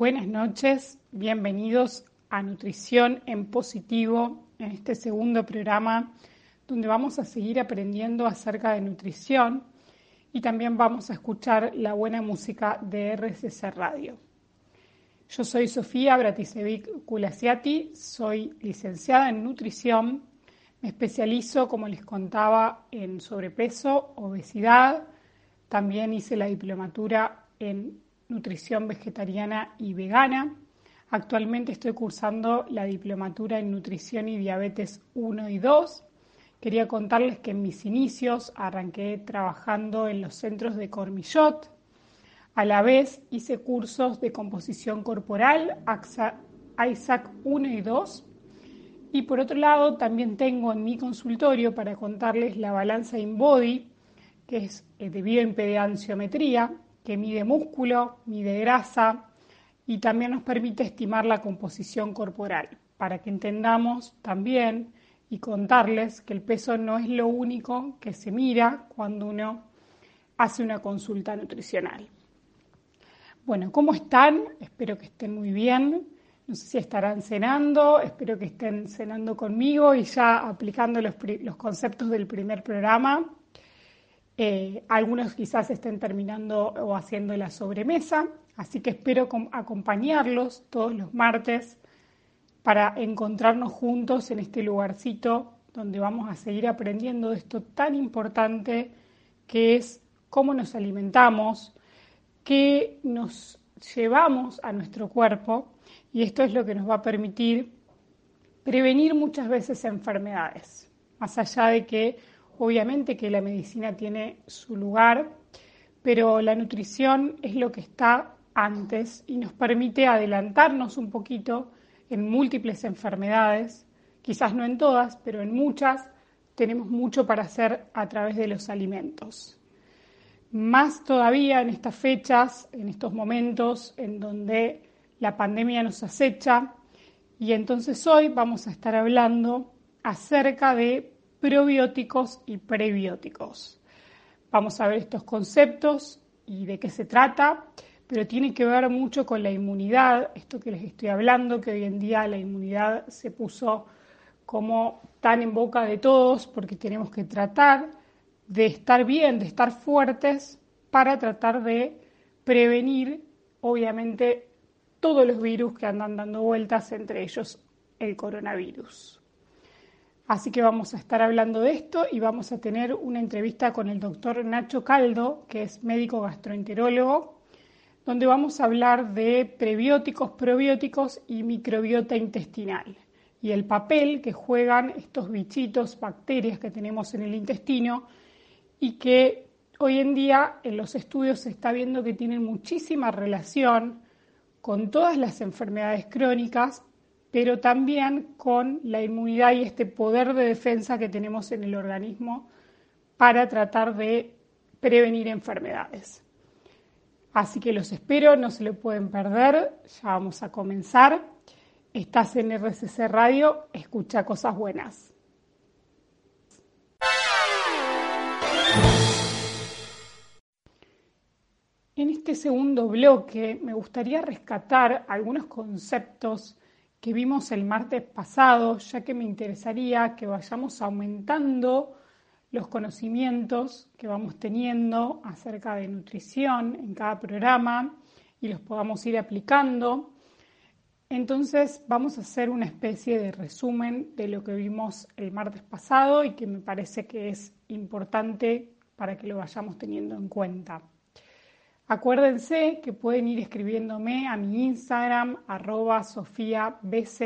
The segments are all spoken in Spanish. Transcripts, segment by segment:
Buenas noches, bienvenidos a Nutrición en Positivo, en este segundo programa donde vamos a seguir aprendiendo acerca de nutrición y también vamos a escuchar la buena música de RCC Radio. Yo soy Sofía Bratisevic Kulasiati, soy licenciada en nutrición, me especializo, como les contaba, en sobrepeso, obesidad, también hice la diplomatura en nutrición vegetariana y vegana. Actualmente estoy cursando la diplomatura en nutrición y diabetes 1 y 2. Quería contarles que en mis inicios arranqué trabajando en los centros de Cormillot. A la vez hice cursos de composición corporal, ISAC 1 y 2. Y por otro lado, también tengo en mi consultorio para contarles la balanza InBody, que es eh, de bioimpedanciometría, que mide músculo, mide grasa y también nos permite estimar la composición corporal, para que entendamos también y contarles que el peso no es lo único que se mira cuando uno hace una consulta nutricional. Bueno, ¿cómo están? Espero que estén muy bien. No sé si estarán cenando, espero que estén cenando conmigo y ya aplicando los, conceptos del primer programa. Eh, algunos quizás estén terminando o haciendo la sobremesa, así que espero acompañarlos todos los martes para encontrarnos juntos en este lugarcito donde vamos a seguir aprendiendo de esto tan importante que es cómo nos alimentamos, qué nos llevamos a nuestro cuerpo y esto es lo que nos va a permitir prevenir muchas veces enfermedades, más allá de que Obviamente que la medicina tiene su lugar, pero la nutrición es lo que está antes y nos permite adelantarnos un poquito en múltiples enfermedades, quizás no en todas, pero en muchas tenemos mucho para hacer a través de los alimentos. Más todavía en estas fechas, en estos momentos en donde la pandemia nos acecha, y entonces hoy vamos a estar hablando acerca de probióticos y prebióticos. Vamos a ver estos conceptos y de qué se trata, pero tiene que ver mucho con la inmunidad, esto que les estoy hablando, que hoy en día la inmunidad se puso como tan en boca de todos porque tenemos que tratar de estar bien, de estar fuertes para tratar de prevenir, obviamente, todos los virus que andan dando vueltas, entre ellos el coronavirus. Así que vamos a estar hablando de esto y vamos a tener una entrevista con el doctor Nacho Caldo, que es médico gastroenterólogo, donde vamos a hablar de prebióticos, probióticos y microbiota intestinal y el papel que juegan estos bichitos, bacterias que tenemos en el intestino y que hoy en día en los estudios se está viendo que tienen muchísima relación con todas las enfermedades crónicas pero también con la inmunidad y este poder de defensa que tenemos en el organismo para tratar de prevenir enfermedades. Así que los espero, no se lo pueden perder, ya vamos a comenzar. Estás en RCC Radio, escucha cosas buenas. En este segundo bloque me gustaría rescatar algunos conceptos que vimos el martes pasado, ya que me interesaría que vayamos aumentando los conocimientos que vamos teniendo acerca de nutrición en cada programa y los podamos ir aplicando. Entonces vamos a hacer una especie de resumen de lo que vimos el martes pasado y que me parece que es importante para que lo vayamos teniendo en cuenta. Acuérdense que pueden ir escribiéndome a mi Instagram, arroba Sofía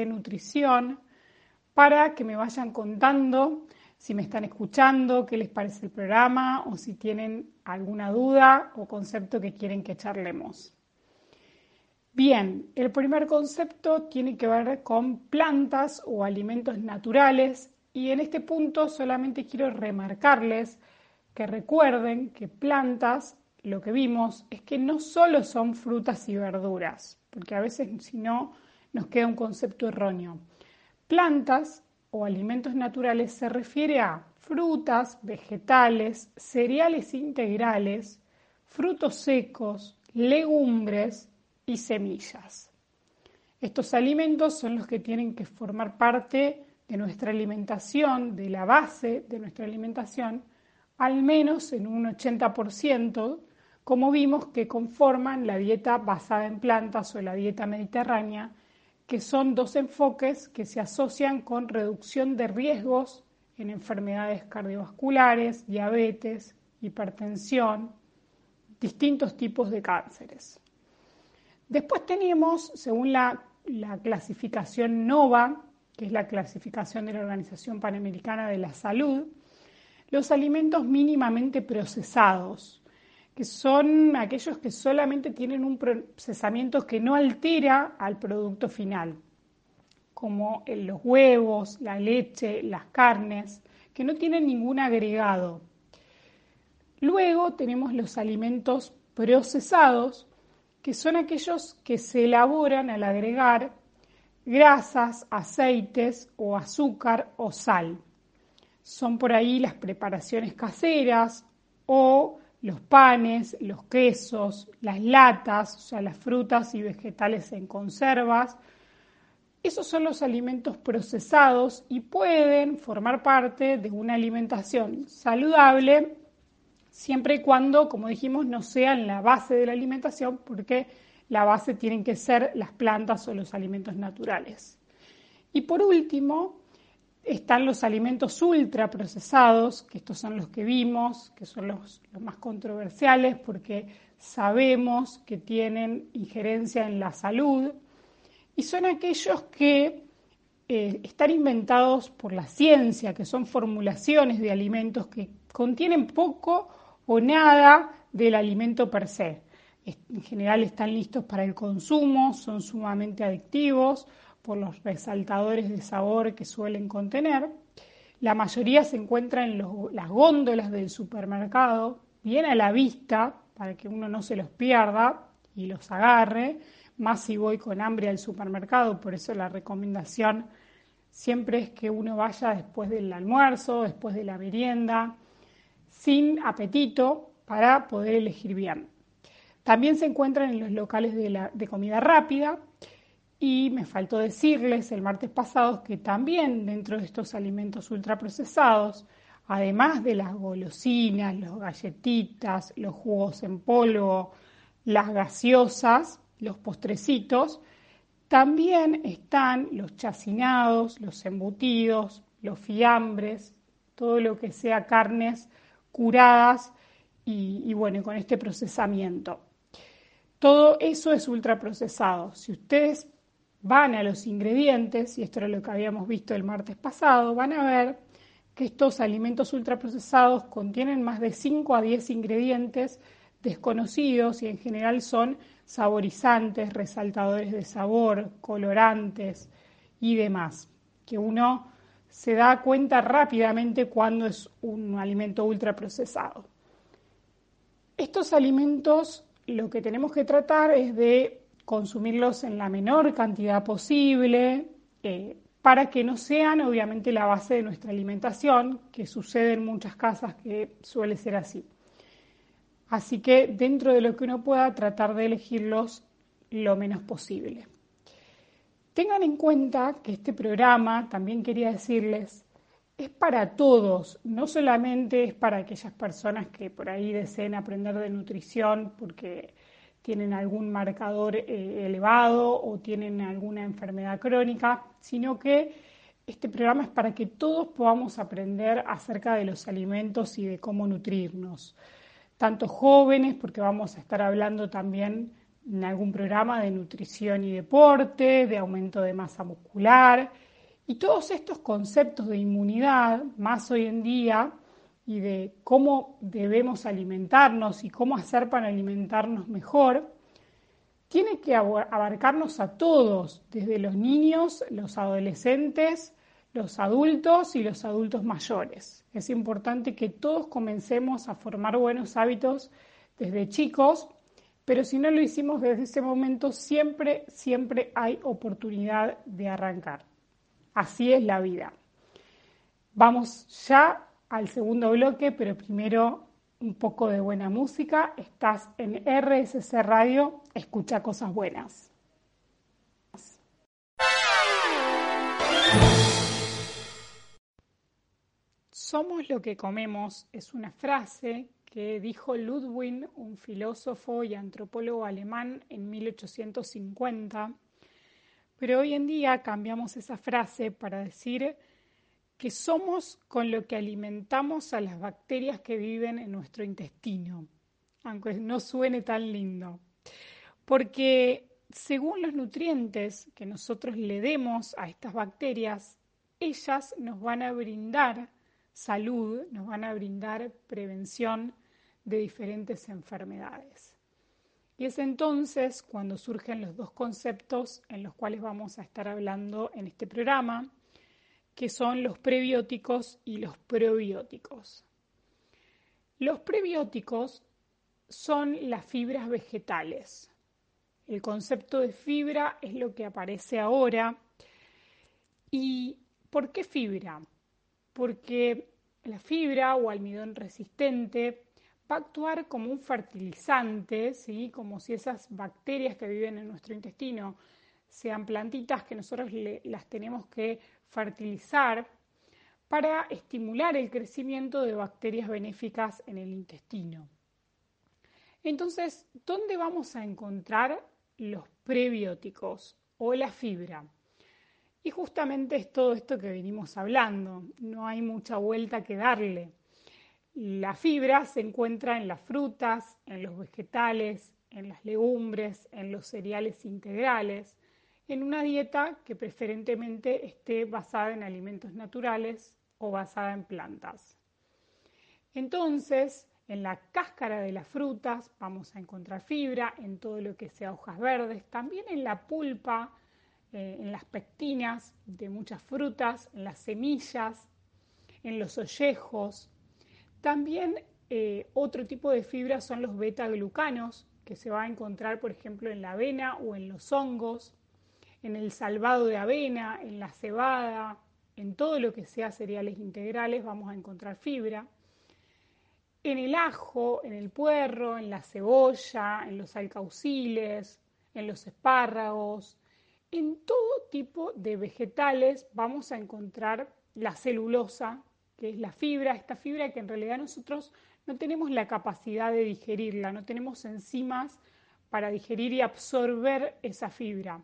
Nutrición, para que me vayan contando si me están escuchando, qué les parece el programa o si tienen alguna duda o concepto que quieren que charlemos. Bien, el primer concepto tiene que ver con plantas o alimentos naturales y en este punto solamente quiero remarcarles que recuerden que plantas lo que vimos es que no solo son frutas y verduras, porque a veces si no nos queda un concepto erróneo. Plantas o alimentos naturales se refiere a frutas, vegetales, cereales integrales, frutos secos, legumbres, y semillas. Estos alimentos son los que tienen que formar parte de nuestra alimentación, de la base de nuestra alimentación, al menos en un 80%, como vimos que conforman la dieta basada en plantas o la dieta mediterránea, que son dos enfoques que se asocian con reducción de riesgos en enfermedades cardiovasculares, diabetes, hipertensión, distintos tipos de cánceres. Después tenemos, según la, la, clasificación NOVA, que es la clasificación de la Organización Panamericana de la Salud, los alimentos mínimamente procesados, que son aquellos que solamente tienen un procesamiento que no altera al producto final, como los huevos, la leche, las carnes, que no tienen ningún agregado. Luego tenemos los alimentos procesados, que son aquellos que se elaboran al agregar grasas, aceites o azúcar o sal. Son por ahí las preparaciones caseras o los panes, los quesos, las latas, o sea, las frutas y vegetales en conservas. Esos son los alimentos procesados y pueden formar parte de una alimentación saludable siempre y cuando, como dijimos, no sean la base de la alimentación, porque la base tienen que ser las plantas o los alimentos naturales. Y por último, están los alimentos ultraprocesados, que estos son los que vimos, que son los, más controversiales porque sabemos que tienen injerencia en la salud y son aquellos que eh, están inventados por la ciencia, que son formulaciones de alimentos que contienen poco o nada del alimento per se. En general están listos para el consumo, son sumamente adictivos, por los resaltadores de sabor que suelen contener. La mayoría se encuentra en las góndolas del supermercado, bien a la vista, para que uno no se los pierda y los agarre, más si voy con hambre al supermercado, por eso la recomendación siempre es que uno vaya después del almuerzo, después de la merienda, sin apetito, para poder elegir bien. También se encuentran en los locales de, de comida rápida, y me faltó decirles el martes pasado que también dentro de estos alimentos ultraprocesados, además de las golosinas, los galletitas, los jugos en polvo, las gaseosas, los postrecitos, también están los chacinados, los embutidos, los fiambres, todo lo que sea carnes curadas y, y bueno, con este procesamiento. Todo eso es ultraprocesado. Si ustedes van a los ingredientes, y esto era lo que habíamos visto el martes pasado, van a ver que estos alimentos ultraprocesados contienen más de 5 a 10 ingredientes desconocidos y en general son saborizantes, resaltadores de sabor, colorantes y demás, que uno se da cuenta rápidamente cuando es un alimento ultraprocesado. Estos alimentos lo que tenemos que tratar es de consumirlos en la menor cantidad posible, eh, para que no sean obviamente la base de nuestra alimentación, que sucede en muchas casas que suele ser así. Así que dentro de lo que uno pueda, tratar de elegirlos lo menos posible. Tengan en cuenta que este programa, también quería decirles, es para todos, no solamente es para aquellas personas que por ahí deseen aprender de nutrición porque tienen algún marcador eh, elevado o tienen alguna enfermedad crónica, sino que este programa es para que todos podamos aprender acerca de los alimentos y de cómo nutrirnos. Tanto jóvenes, porque vamos a estar hablando también en algún programa de nutrición y deporte, de aumento de masa muscular, y todos estos conceptos de inmunidad, más hoy en día, y de cómo debemos alimentarnos y cómo hacer para alimentarnos mejor, tiene que abarcarnos a todos, desde los niños, los adolescentes, los adultos y los adultos mayores. Es importante que todos comencemos a formar buenos hábitos desde chicos, pero si no lo hicimos desde ese momento, siempre, siempre hay oportunidad de arrancar. Así es la vida. Vamos ya al segundo bloque, pero primero un poco de buena música. Estás en RSC Radio, escucha cosas buenas. Somos lo que comemos es una frase que dijo Ludwig, un filósofo y antropólogo alemán en 1850, pero hoy en día cambiamos esa frase para decir que somos con lo que alimentamos a las bacterias que viven en nuestro intestino, aunque no suene tan lindo. Porque según los nutrientes que nosotros le demos a estas bacterias, ellas nos van a brindar salud, nos van a brindar prevención de diferentes enfermedades. Y es entonces cuando surgen los dos conceptos en los cuales vamos a estar hablando en este programa, que son los prebióticos y los probióticos. Los prebióticos son las fibras vegetales. El concepto de fibra es lo que aparece ahora. ¿Y por qué fibra? Porque la fibra o almidón resistente va a actuar como un fertilizante, ¿sí? como si esas bacterias que viven en nuestro intestino sean plantitas que nosotros las tenemos que fertilizar para estimular el crecimiento de bacterias benéficas en el intestino. Entonces, ¿dónde vamos a encontrar los prebióticos o la fibra? Y justamente es todo esto que venimos hablando, no hay mucha vuelta que darle. La fibra se encuentra en las frutas, en los vegetales, en las legumbres, en los cereales integrales, en una dieta que preferentemente esté basada en alimentos naturales o basada en plantas. Entonces, en la cáscara de las frutas vamos a encontrar fibra, en todo lo que sea hojas verdes, también en la pulpa, eh, en las pectinas de muchas frutas, en las semillas, en los ollejos, también eh, otro tipo de fibras son los beta-glucanos, que se va a encontrar, por ejemplo, en la avena o en los hongos, en el salvado de avena, en la cebada, en todo lo que sea cereales integrales vamos a encontrar fibra. En el ajo, en el puerro, en la cebolla, en los alcauciles, en los espárragos, en todo tipo de vegetales vamos a encontrar la celulosa, que es la fibra, esta fibra que en realidad nosotros no tenemos la capacidad de digerirla, no tenemos enzimas para digerir y absorber esa fibra.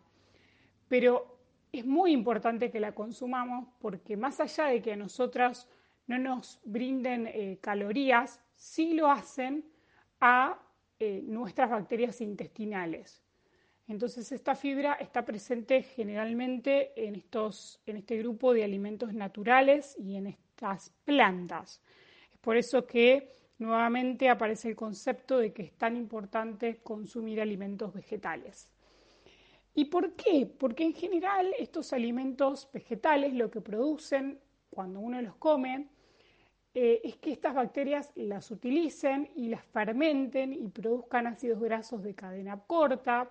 Pero es muy importante que la consumamos porque más allá de que a nosotras no nos brinden eh, calorías, sí lo hacen a eh, nuestras bacterias intestinales. Entonces esta fibra está presente generalmente en, estos, en este grupo de alimentos naturales y en plantas. Es por eso que nuevamente aparece el concepto de que es tan importante consumir alimentos vegetales. ¿Y por qué? Porque en general estos alimentos vegetales lo que producen cuando uno los come eh, es que estas bacterias las utilicen y las fermenten y produzcan ácidos grasos de cadena corta,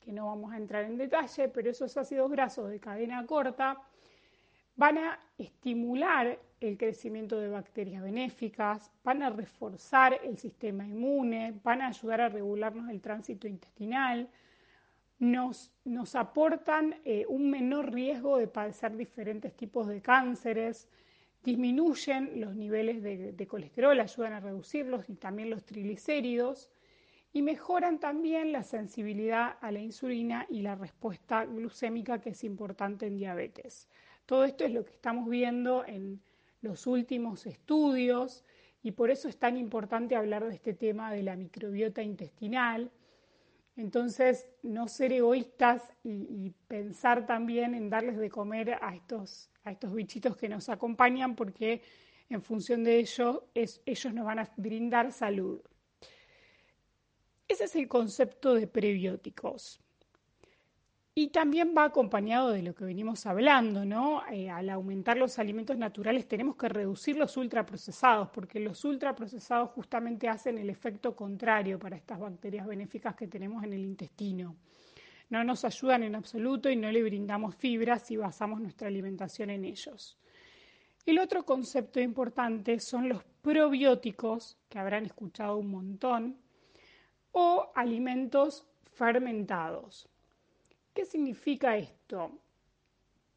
que no vamos a entrar en detalle, pero esos ácidos grasos de cadena corta van a estimular el crecimiento de bacterias benéficas, van a reforzar el sistema inmune, van a ayudar a regularnos el tránsito intestinal, nos, aportan eh, un menor riesgo de padecer diferentes tipos de cánceres, disminuyen los niveles de, de colesterol, ayudan a reducirlos y también los triglicéridos y mejoran también la sensibilidad a la insulina y la respuesta glucémica que es importante en diabetes. Todo esto es lo que estamos viendo en los últimos estudios y por eso es tan importante hablar de este tema de la microbiota intestinal. Entonces, no ser egoístas y, pensar también en darles de comer a estos, a estos bichitos que nos acompañan porque en función de ello ellos nos van a brindar salud. Ese es el concepto de prebióticos. Y también va acompañado de lo que venimos hablando, ¿no? Eh, al aumentar los alimentos naturales tenemos que reducir los ultraprocesados, porque los ultraprocesados justamente hacen el efecto contrario para estas bacterias benéficas que tenemos en el intestino. No nos ayudan en absoluto y no le brindamos fibras si basamos nuestra alimentación en ellos. El otro concepto importante son los probióticos, que habrán escuchado un montón, o alimentos fermentados. ¿Qué significa esto?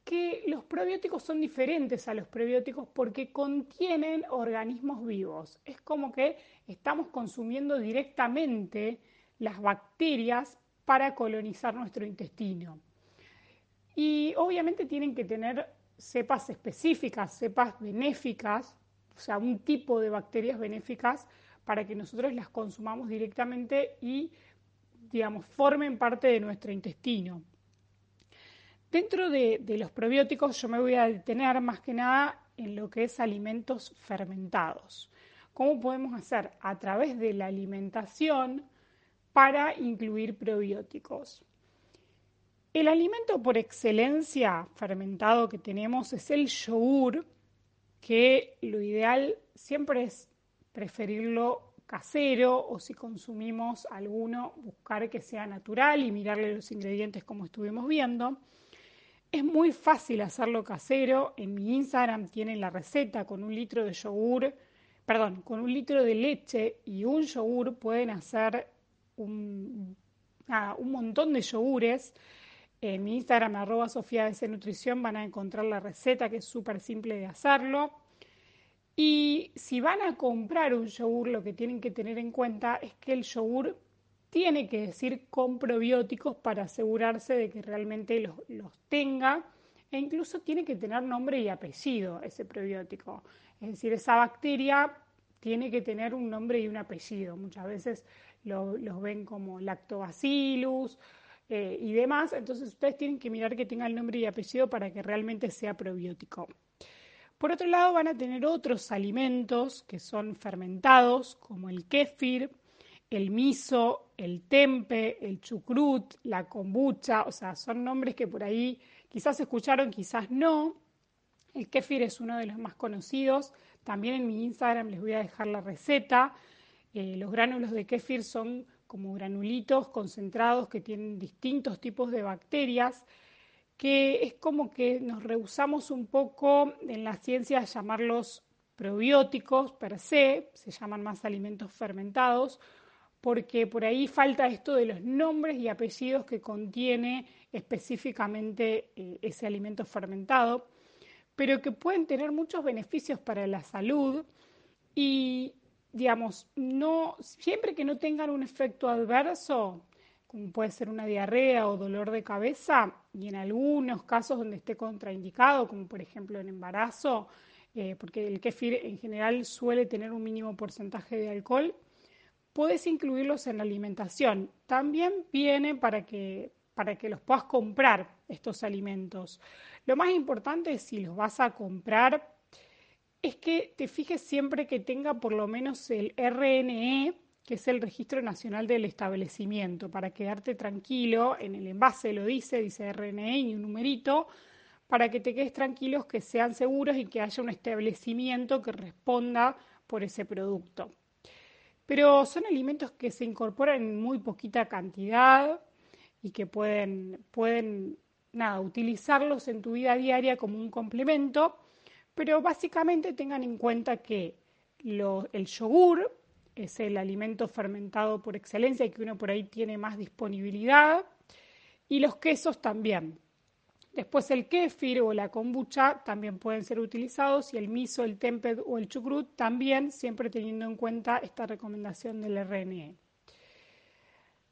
Que los probióticos son diferentes a los prebióticos porque contienen organismos vivos. Es como que estamos consumiendo directamente las bacterias para colonizar nuestro intestino. Y obviamente tienen que tener cepas específicas, cepas benéficas, o sea, un tipo de bacterias benéficas para que nosotros las consumamos directamente y, digamos, formen parte de nuestro intestino. Dentro de, de, los probióticos yo me voy a detener más que nada en lo que es alimentos fermentados. ¿Cómo podemos hacer? A través de la alimentación para incluir probióticos. El alimento por excelencia fermentado que tenemos es el yogur, que lo ideal siempre es preferirlo casero o si consumimos alguno, buscar que sea natural y mirarle los ingredientes como estuvimos viendo. Es muy fácil hacerlo casero. En mi Instagram tienen la receta con un litro de yogur, perdón, con un litro de leche y un yogur pueden hacer un, un montón de yogures. En mi Instagram, arroba Sofía de Nutrición, van a encontrar la receta que es súper simple de hacerlo. Y si van a comprar un yogur, lo que tienen que tener en cuenta es que el yogur tiene que decir con probióticos para asegurarse de que realmente los, los tenga e incluso tiene que tener nombre y apellido ese probiótico. Es decir, esa bacteria tiene que tener un nombre y un apellido. Muchas veces los ven como lactobacillus eh, y demás. Entonces ustedes tienen que mirar que tenga el nombre y apellido para que realmente sea probiótico. Por otro lado, van a tener otros alimentos que son fermentados, como el kéfir, el miso, el tempe, el chucrut, la kombucha, o sea, son nombres que por ahí quizás escucharon, quizás no. El kéfir es uno de los más conocidos. También en mi Instagram les voy a dejar la receta. Eh, los gránulos de kéfir son como granulitos concentrados que tienen distintos tipos de bacterias, que es como que nos rehusamos un poco en la ciencia a llamarlos probióticos per se, se llaman más alimentos fermentados, porque por ahí falta esto de los nombres y apellidos que contiene específicamente eh, ese alimento fermentado, pero que pueden tener muchos beneficios para la salud y digamos, no, siempre que no tengan un efecto adverso, como puede ser una diarrea o dolor de cabeza, y en algunos casos donde esté contraindicado, como por ejemplo en embarazo, eh, porque el kefir en general suele tener un mínimo porcentaje de alcohol, puedes incluirlos en la alimentación. También viene para que, para que los puedas comprar estos alimentos. Lo más importante si los vas a comprar, es que te fijes siempre que tenga por lo menos el RNE, que es el Registro Nacional del Establecimiento, para quedarte tranquilo, en el envase lo dice, dice RNE y un numerito, para que te quedes tranquilos, que sean seguros y que haya un establecimiento que responda por ese producto. Pero son alimentos que se incorporan en muy poquita cantidad y que pueden, pueden nada, utilizarlos en tu vida diaria como un complemento pero básicamente tengan en cuenta que el yogur es el alimento fermentado por excelencia y que uno por ahí tiene más disponibilidad, y los quesos también. Después el kéfir o la kombucha también pueden ser utilizados y el miso, el tempeh o el chucrut también, siempre teniendo en cuenta esta recomendación del RNE.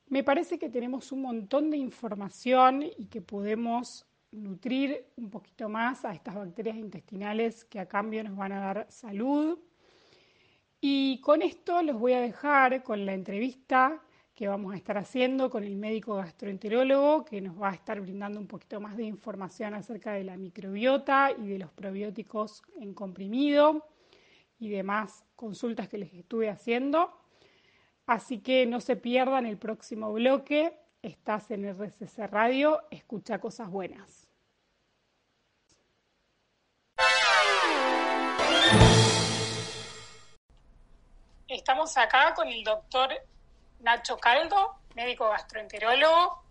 Me parece que tenemos un montón de información y que podemos nutrir un poquito más a estas bacterias intestinales que a cambio nos van a dar salud. Y con esto los voy a dejar con la entrevista que vamos a estar haciendo con el médico gastroenterólogo que nos va a estar brindando un poquito más de información acerca de la microbiota y de los probióticos en comprimido y demás consultas que les estuve haciendo. Así que no se pierdan el próximo bloque. Estás en RCC Radio, escucha cosas buenas. Estamos acá con el doctor Nacho Caldo, médico gastroenterólogo,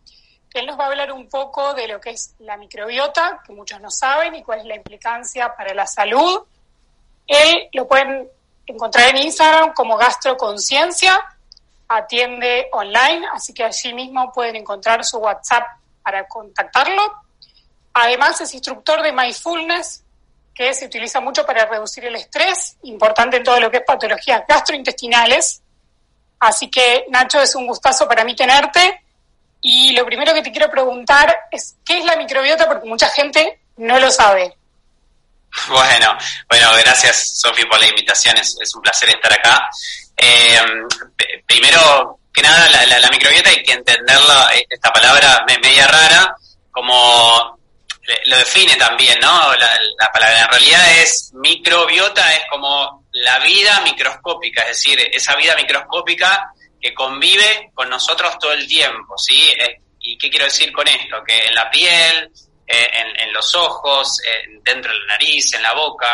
él nos va a hablar un poco de lo que es la microbiota, que muchos no saben, y cuál es la implicancia para la salud. Él lo pueden encontrar en Instagram como Gastroconciencia, atiende online, así que allí mismo pueden encontrar su WhatsApp para contactarlo. Además es instructor de mindfulness, que se utiliza mucho para reducir el estrés, importante en todo lo que es patologías gastrointestinales. Así que Nacho, es un gustazo para mí tenerte. Y lo primero que te quiero preguntar es, ¿qué es la microbiota? Porque mucha gente no lo sabe. Bueno, bueno, gracias Sofi por la invitación, es, un placer estar acá. Eh, primero que nada, la, microbiota hay que entenderla, eh, esta palabra media rara, como lo define también, ¿no? La, palabra en realidad es microbiota, es como la vida microscópica, es decir, esa vida microscópica que convive con nosotros todo el tiempo, ¿sí? Eh, ¿Y qué quiero decir con esto? Que en la piel, eh, en, los ojos, dentro de la nariz, en la boca,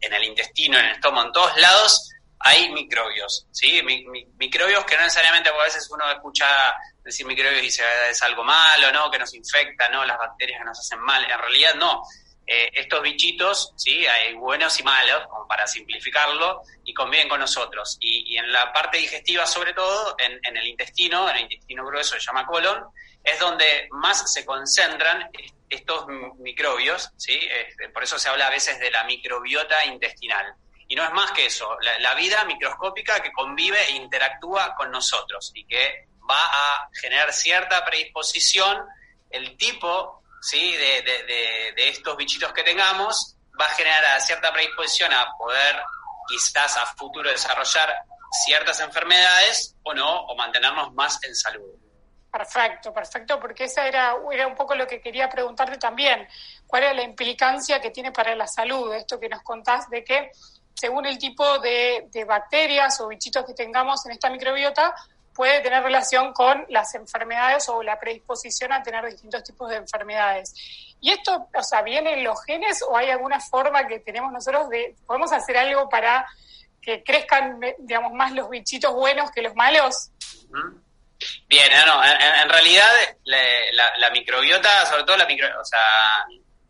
en el intestino, en el estómago, en todos lados hay microbios, ¿sí? microbios que no necesariamente, a veces uno escucha decir microbios y ah, es algo malo, ¿no? Que nos infecta, ¿no? Las bacterias que nos hacen mal. En realidad no. Eh, estos bichitos, ¿sí? Hay buenos y malos, como para simplificarlo, y conviven con nosotros. Y, en la parte digestiva, sobre todo, en, el intestino, en el intestino grueso, se llama colon, es donde más se concentran estos microbios, ¿sí? Este, por eso se habla a veces de la microbiota intestinal. Y no es más que eso, la, vida microscópica que convive e interactúa con nosotros y que va a generar cierta predisposición, el tipo ¿sí? de, estos bichitos que tengamos va a generar cierta predisposición a poder quizás a futuro desarrollar ciertas enfermedades o no, o mantenernos más en salud. Perfecto, perfecto, porque esa era, era un poco lo que quería preguntarte también. ¿Cuál es la implicancia que tiene para la salud esto que nos contás de que según el tipo de, bacterias o bichitos que tengamos en esta microbiota, puede tener relación con las enfermedades o la predisposición a tener distintos tipos de enfermedades. ¿Y esto, o sea, viene en los genes o hay alguna forma que tenemos nosotros de, podemos hacer algo para que crezcan, digamos, más los bichitos buenos que los malos? Bien, no, en, realidad la, microbiota, sobre todo la micro, o sea,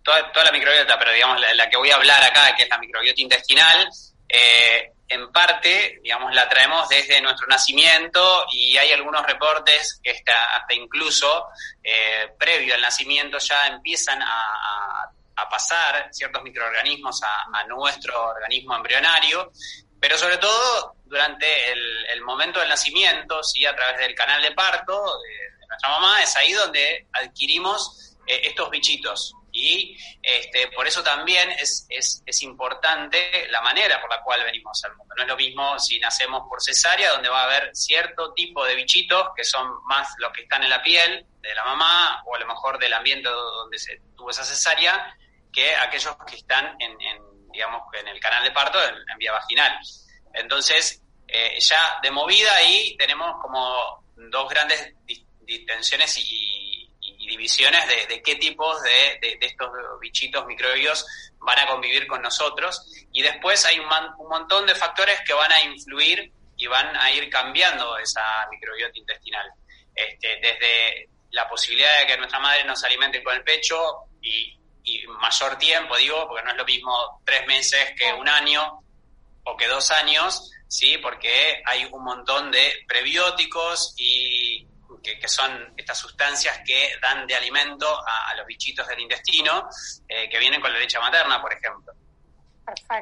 toda, toda la microbiota, pero digamos la, que voy a hablar acá, que es la microbiota intestinal, eh, en parte, digamos, la traemos desde nuestro nacimiento y hay algunos reportes que hasta, hasta incluso eh, previo al nacimiento ya empiezan a, pasar ciertos microorganismos a, nuestro organismo embrionario, pero sobre todo durante el, momento del nacimiento, ¿sí? a través del canal de parto de, nuestra mamá, es ahí donde adquirimos eh, estos bichitos, y este, por eso también es, es, es, importante la manera por la cual venimos al mundo. No es lo mismo si nacemos por cesárea, donde va a haber cierto tipo de bichitos que son más los que están en la piel de la mamá o a lo mejor del ambiente donde se tuvo esa cesárea, que aquellos que están en, digamos, en el canal de parto, en, vía vaginal. Entonces, eh, ya de movida ahí tenemos como dos grandes distensiones y divisiones de, qué tipos de, estos bichitos microbios van a convivir con nosotros. Y después hay un, montón de factores que van a influir y van a ir cambiando esa microbiota intestinal. Este, desde la posibilidad de que nuestra madre nos alimente con el pecho y, mayor tiempo, digo, porque no es lo mismo tres meses que un año o que dos años, ¿sí? Porque hay un montón de prebióticos y, que, son estas sustancias que dan de alimento a, los bichitos del intestino, eh, que vienen con la leche materna, por ejemplo.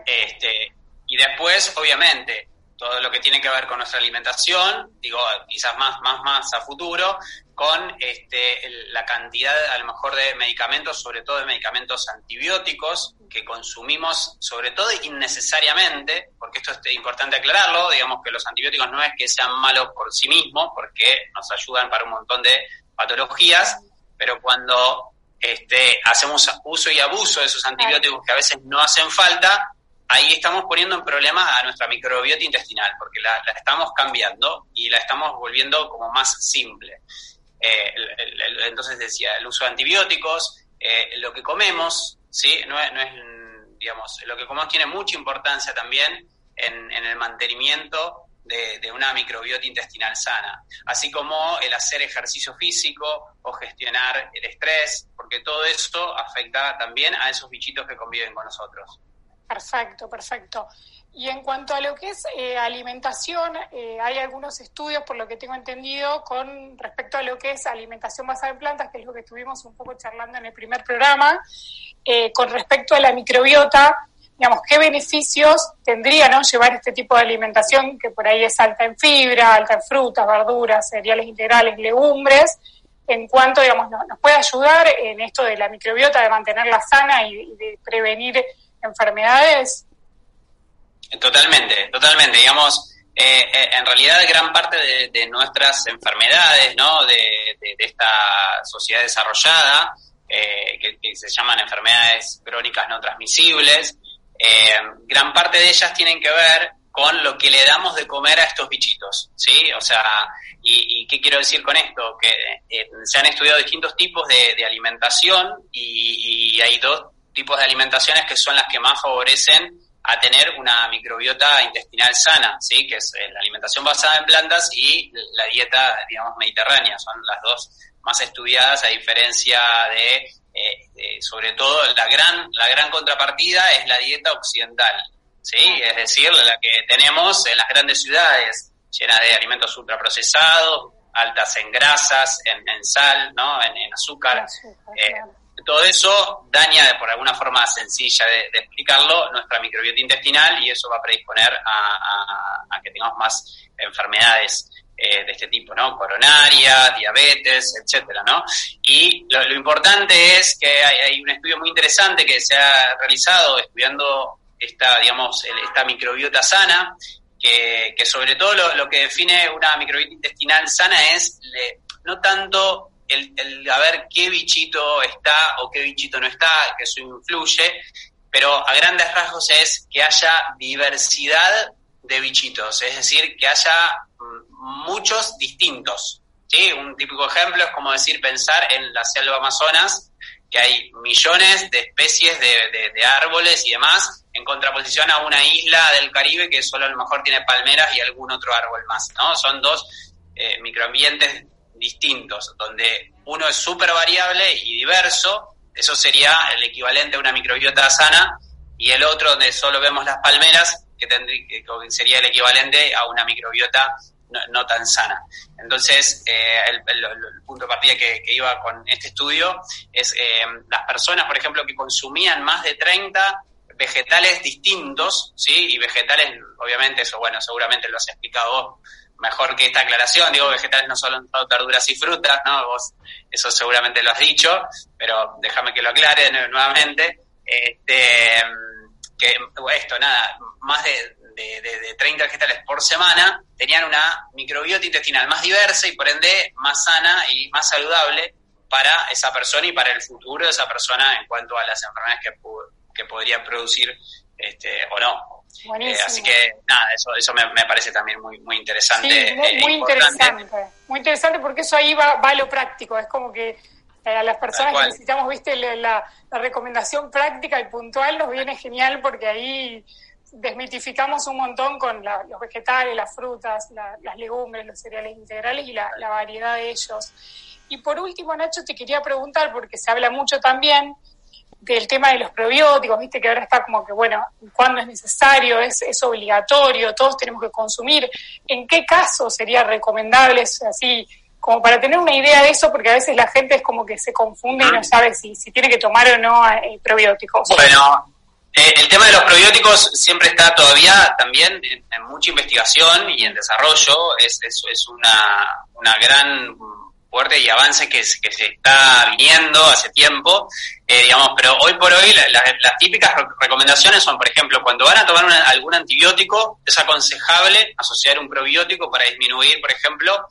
Este, y después, obviamente, todo lo que tiene que ver con nuestra alimentación, digo, quizás más, más, más a futuro, con este, la cantidad a lo mejor de medicamentos, sobre todo de medicamentos antibióticos, que consumimos sobre todo innecesariamente, porque esto es importante aclararlo, digamos que los antibióticos no es que sean malos por sí mismos, porque nos ayudan para un montón de patologías, pero cuando este, hacemos uso y abuso de esos antibióticos que a veces no hacen falta, ahí estamos poniendo en problema a nuestra microbiota intestinal, porque la, estamos cambiando y la estamos volviendo como más simple. Eh, entonces decía, el uso de antibióticos, eh, lo que comemos, ¿sí? No es, digamos, lo que comemos tiene mucha importancia también en, el mantenimiento de, una microbiota intestinal sana, así como el hacer ejercicio físico o gestionar el estrés, porque todo esto afecta también a esos bichitos que conviven con nosotros. Perfecto, perfecto. Y en cuanto a lo que es eh, alimentación, eh, hay algunos estudios, por lo que tengo entendido, con respecto a lo que es alimentación basada en plantas, que es lo que estuvimos un poco charlando en el primer programa, eh, con respecto a la microbiota, digamos, qué beneficios tendría ¿no? llevar este tipo de alimentación, que por ahí es alta en fibra, alta en frutas, verduras, cereales integrales, legumbres, en cuanto, digamos, nos, puede ayudar en esto de la microbiota, de mantenerla sana y de prevenir enfermedades. Totalmente, totalmente. Digamos, eh, eh, en realidad gran parte de, nuestras enfermedades, ¿no? De, esta sociedad desarrollada, eh, que, se llaman enfermedades crónicas no transmisibles, gran parte de ellas tienen que ver con lo que le damos de comer a estos bichitos, ¿sí? O sea, ¿y, qué quiero decir con esto? Que se han estudiado distintos tipos de, alimentación y, y hay dos tipos de alimentaciones que son las que más favorecen a tener una microbiota intestinal sana, ¿sí? que es eh, la alimentación basada en plantas y la dieta, digamos, mediterránea. Son las dos más estudiadas a diferencia de, eh, sobre todo, la gran, la gran contrapartida es la dieta occidental, ¿sí? es decir, la que tenemos en las grandes ciudades, llenas de alimentos ultraprocesados, altas en grasas, en, sal, ¿no? en, azúcar. Eh, todo eso daña, por alguna forma sencilla de, explicarlo, nuestra microbiota intestinal y eso va a predisponer a, que tengamos más enfermedades eh, de este tipo, ¿no? Coronarias, diabetes, etcétera, ¿no? Y lo, importante es que hay, un estudio muy interesante que se ha realizado estudiando esta, digamos, esta microbiota sana, que, sobre todo lo, que define una microbiota intestinal sana es no tanto el, a ver qué bichito está o qué bichito no está, que eso influye, pero a grandes rasgos es que haya diversidad de bichitos, es decir, que haya mm, muchos distintos. ¿sí? Un típico ejemplo es como decir, pensar en la selva Amazonas, que hay millones de especies de, árboles y demás, en contraposición a una isla del Caribe que solo a lo mejor tiene palmeras y algún otro árbol más. ¿no? Son dos eh, microambientes distintos, donde uno es súper variable y diverso, eso sería el equivalente a una microbiota sana, y el otro donde solo vemos las palmeras, que, tendría, que sería el equivalente a una microbiota no, tan sana. Entonces, eh, el, punto de partida que, iba con este estudio es eh, las personas, por ejemplo, que consumían más de 30 vegetales distintos, ¿sí? Y vegetales, obviamente, eso, bueno, seguramente lo has explicado vos mejor que esta aclaración, digo, vegetales no solo verduras y frutas, ¿no? Vos eso seguramente lo has dicho, pero déjame que lo aclare nuevamente. Este, que esto, nada, más de, de, de, 30 vegetales por semana tenían una microbiota intestinal más diversa y por ende más sana y más saludable para esa persona y para el futuro de esa persona en cuanto a las enfermedades que, que podría producir este, o no. Eh, así que nada, eso, eso me, parece también muy, muy interesante. Sí, muy, e interesante. Muy interesante porque eso ahí va, va a lo práctico. Es como que eh, a las personas que necesitamos, viste, la, recomendación práctica y puntual nos viene genial porque ahí desmitificamos un montón con los vegetales, las frutas, las legumbres, los cereales integrales y la, la variedad de ellos. Y por último, Nacho, te quería preguntar, porque se habla mucho también del tema de los probióticos, viste que ahora está como que, bueno, cuándo es necesario, es, es obligatorio, todos tenemos que consumir, en qué caso sería recomendable, así, como para tener una idea de eso, porque a veces la gente es como que se confunde y no sabe si, si tiene que tomar o no eh, probióticos. Bueno, eh, el tema de los probióticos siempre está todavía también en, mucha investigación y en desarrollo, es, es, es una, una gran fuerte y avance que, que se está viniendo hace tiempo, eh, digamos, pero hoy por hoy las típicas recomendaciones son, por ejemplo, cuando van a tomar algún antibiótico, es aconsejable asociar un probiótico para disminuir, por ejemplo,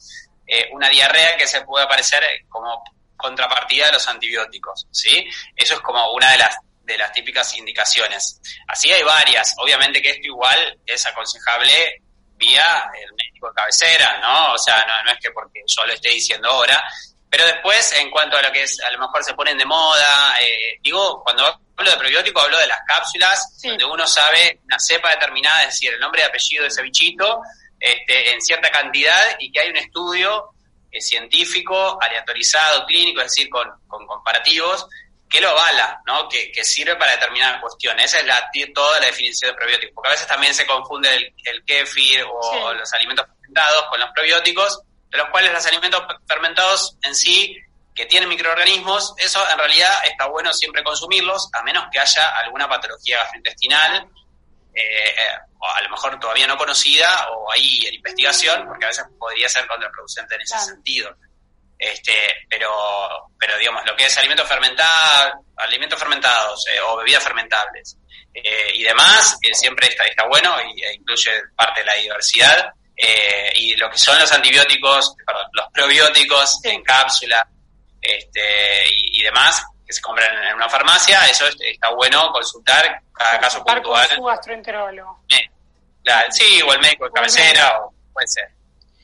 eh, una diarrea que se puede aparecer como contrapartida de los antibióticos, ¿sí? Eso es como una de las de las típicas indicaciones. Así hay varias. Obviamente que esto igual es aconsejable vía el médico de cabecera, ¿no? O sea, no, es que porque yo lo esté diciendo ahora, pero después, en cuanto a lo que es, a lo mejor se ponen de moda, eh, digo, cuando hablo de probiótico hablo de las cápsulas, donde uno sabe una cepa determinada, es decir, el nombre y apellido de ese bichito, este, en cierta cantidad y que hay un estudio eh, científico, aleatorizado, clínico, es decir, con, con comparativos, que lo avala, ¿no? Que, sirve para determinar cuestiones. Esa es la, toda la definición de probiótico, porque a veces también se confunde el, el kefir o los alimentos fermentados con los probióticos, de los cuales los alimentos fermentados en sí, que tienen microorganismos, eso en realidad está bueno siempre consumirlos, a menos que haya alguna patología gastrointestinal, eh, eh, o a lo mejor todavía no conocida, o ahí en investigación, porque a veces podría ser contraproducente en ese sentido. Este, pero, pero digamos, lo que es alimentos fermentados, alimentos fermentados eh, o bebidas fermentables y demás, siempre está, está bueno y e incluye parte de la diversidad. y lo que son los antibióticos, perdón, los probióticos en cápsula este, y, demás, que se compran en una farmacia, eso está bueno consultar cada caso puntual. Con su gastroenterólogo. sí, o el médico de cabecera, o puede ser.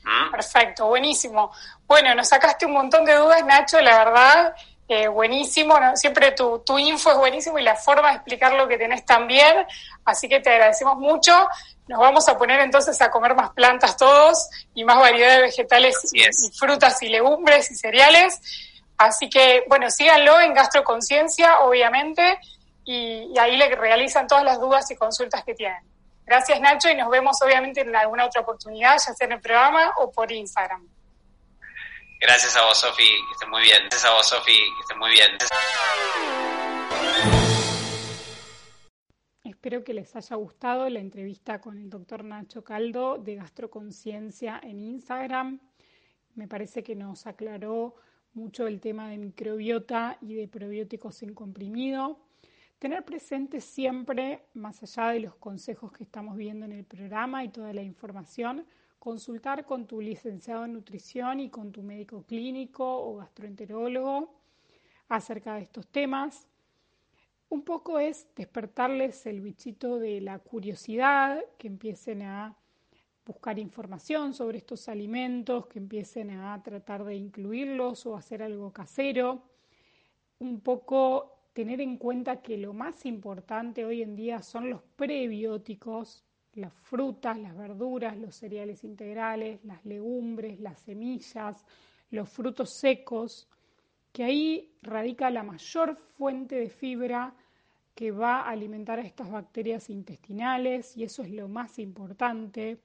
¿Mm? Perfecto, buenísimo. Bueno, nos sacaste un montón de dudas, Nacho, la verdad, eh, buenísimo. Siempre tu, tu info es buenísimo y la forma de explicar lo que tenés también. Así que te agradecemos mucho. Nos vamos a poner entonces a comer más plantas todos y más variedad de vegetales y, frutas y legumbres y cereales. Así que, bueno, síganlo en Gastroconciencia, obviamente, y, y ahí le realizan todas las dudas y consultas que tienen. Gracias, Nacho, y nos vemos obviamente en alguna otra oportunidad, ya sea en el programa o por Instagram. Gracias a vos, Sofi, que estés muy bien. Gracias a vos, Sofi, que estés muy bien. Espero que les haya gustado la entrevista con el doctor Nacho Caldo de Gastroconciencia en Instagram. Me parece que nos aclaró mucho el tema de microbiota y de probióticos en comprimido. Tener presente siempre, más allá de los consejos que estamos viendo en el programa y toda la información, consultar con tu licenciado en nutrición y con tu médico clínico o gastroenterólogo acerca de estos temas. Un poco es despertarles el bichito de la curiosidad, que empiecen a buscar información sobre estos alimentos, que empiecen a tratar de incluirlos o hacer algo casero. Un poco tener en cuenta que lo más importante hoy en día son los prebióticos, las frutas, las verduras, los cereales integrales, las legumbres, las semillas, los frutos secos, que ahí radica la mayor fuente de fibra que va a alimentar a estas bacterias intestinales y eso es lo más importante.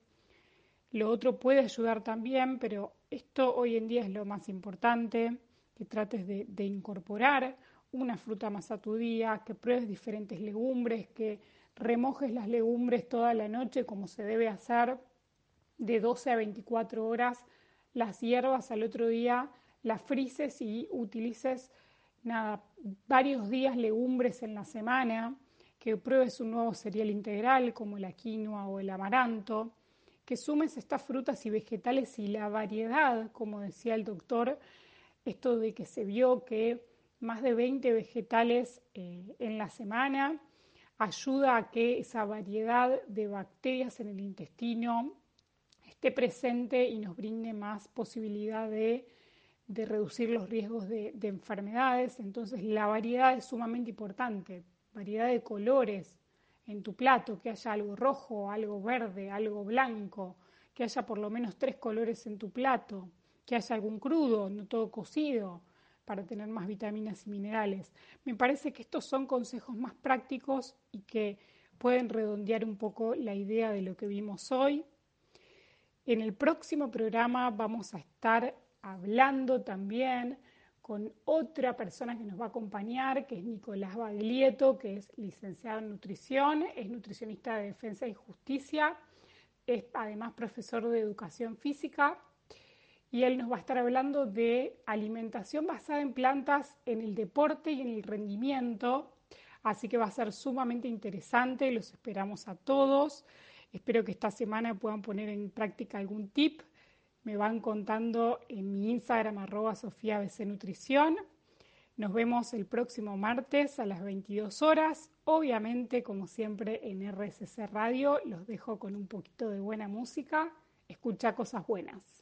Lo otro puede ayudar también, pero esto hoy en día es lo más importante, que trates de, incorporar una fruta más a tu día, que pruebes diferentes legumbres, que remojes las legumbres toda la noche como se debe hacer, de 12 a 24 horas, las hierbas al otro día, las frises y utilices nada, varios días legumbres en la semana, que pruebes un nuevo cereal integral como la quinoa o el amaranto, que sumes estas frutas y vegetales y la variedad, como decía el doctor, esto de que se vio que más de 20 vegetales eh, en la semana ayuda a que esa variedad de bacterias en el intestino esté presente y nos brinde más posibilidad de, reducir los riesgos de, de enfermedades. Entonces la variedad es sumamente importante, variedad de colores, en tu plato, que haya algo rojo, algo verde, algo blanco, que haya por lo menos tres colores en tu plato, que haya algún crudo, no todo cocido, para tener más vitaminas y minerales. Me parece que estos son consejos más prácticos y que pueden redondear un poco la idea de lo que vimos hoy. En el próximo programa vamos a estar hablando también con otra persona que nos va a acompañar, que es Nicolás Baglietto, que es licenciado en nutrición, es nutricionista de defensa y justicia, es además profesor de educación física y él nos va a estar hablando de alimentación basada en plantas en el deporte y en el rendimiento, así que va a ser sumamente interesante, los esperamos a todos. Espero que esta semana puedan poner en práctica algún tip me van contando en mi Instagram arroba Sofía Nutrición. Nos vemos el próximo martes a las 22 horas. Obviamente, como siempre, en RSC Radio los dejo con un poquito de buena música. Escucha cosas buenas.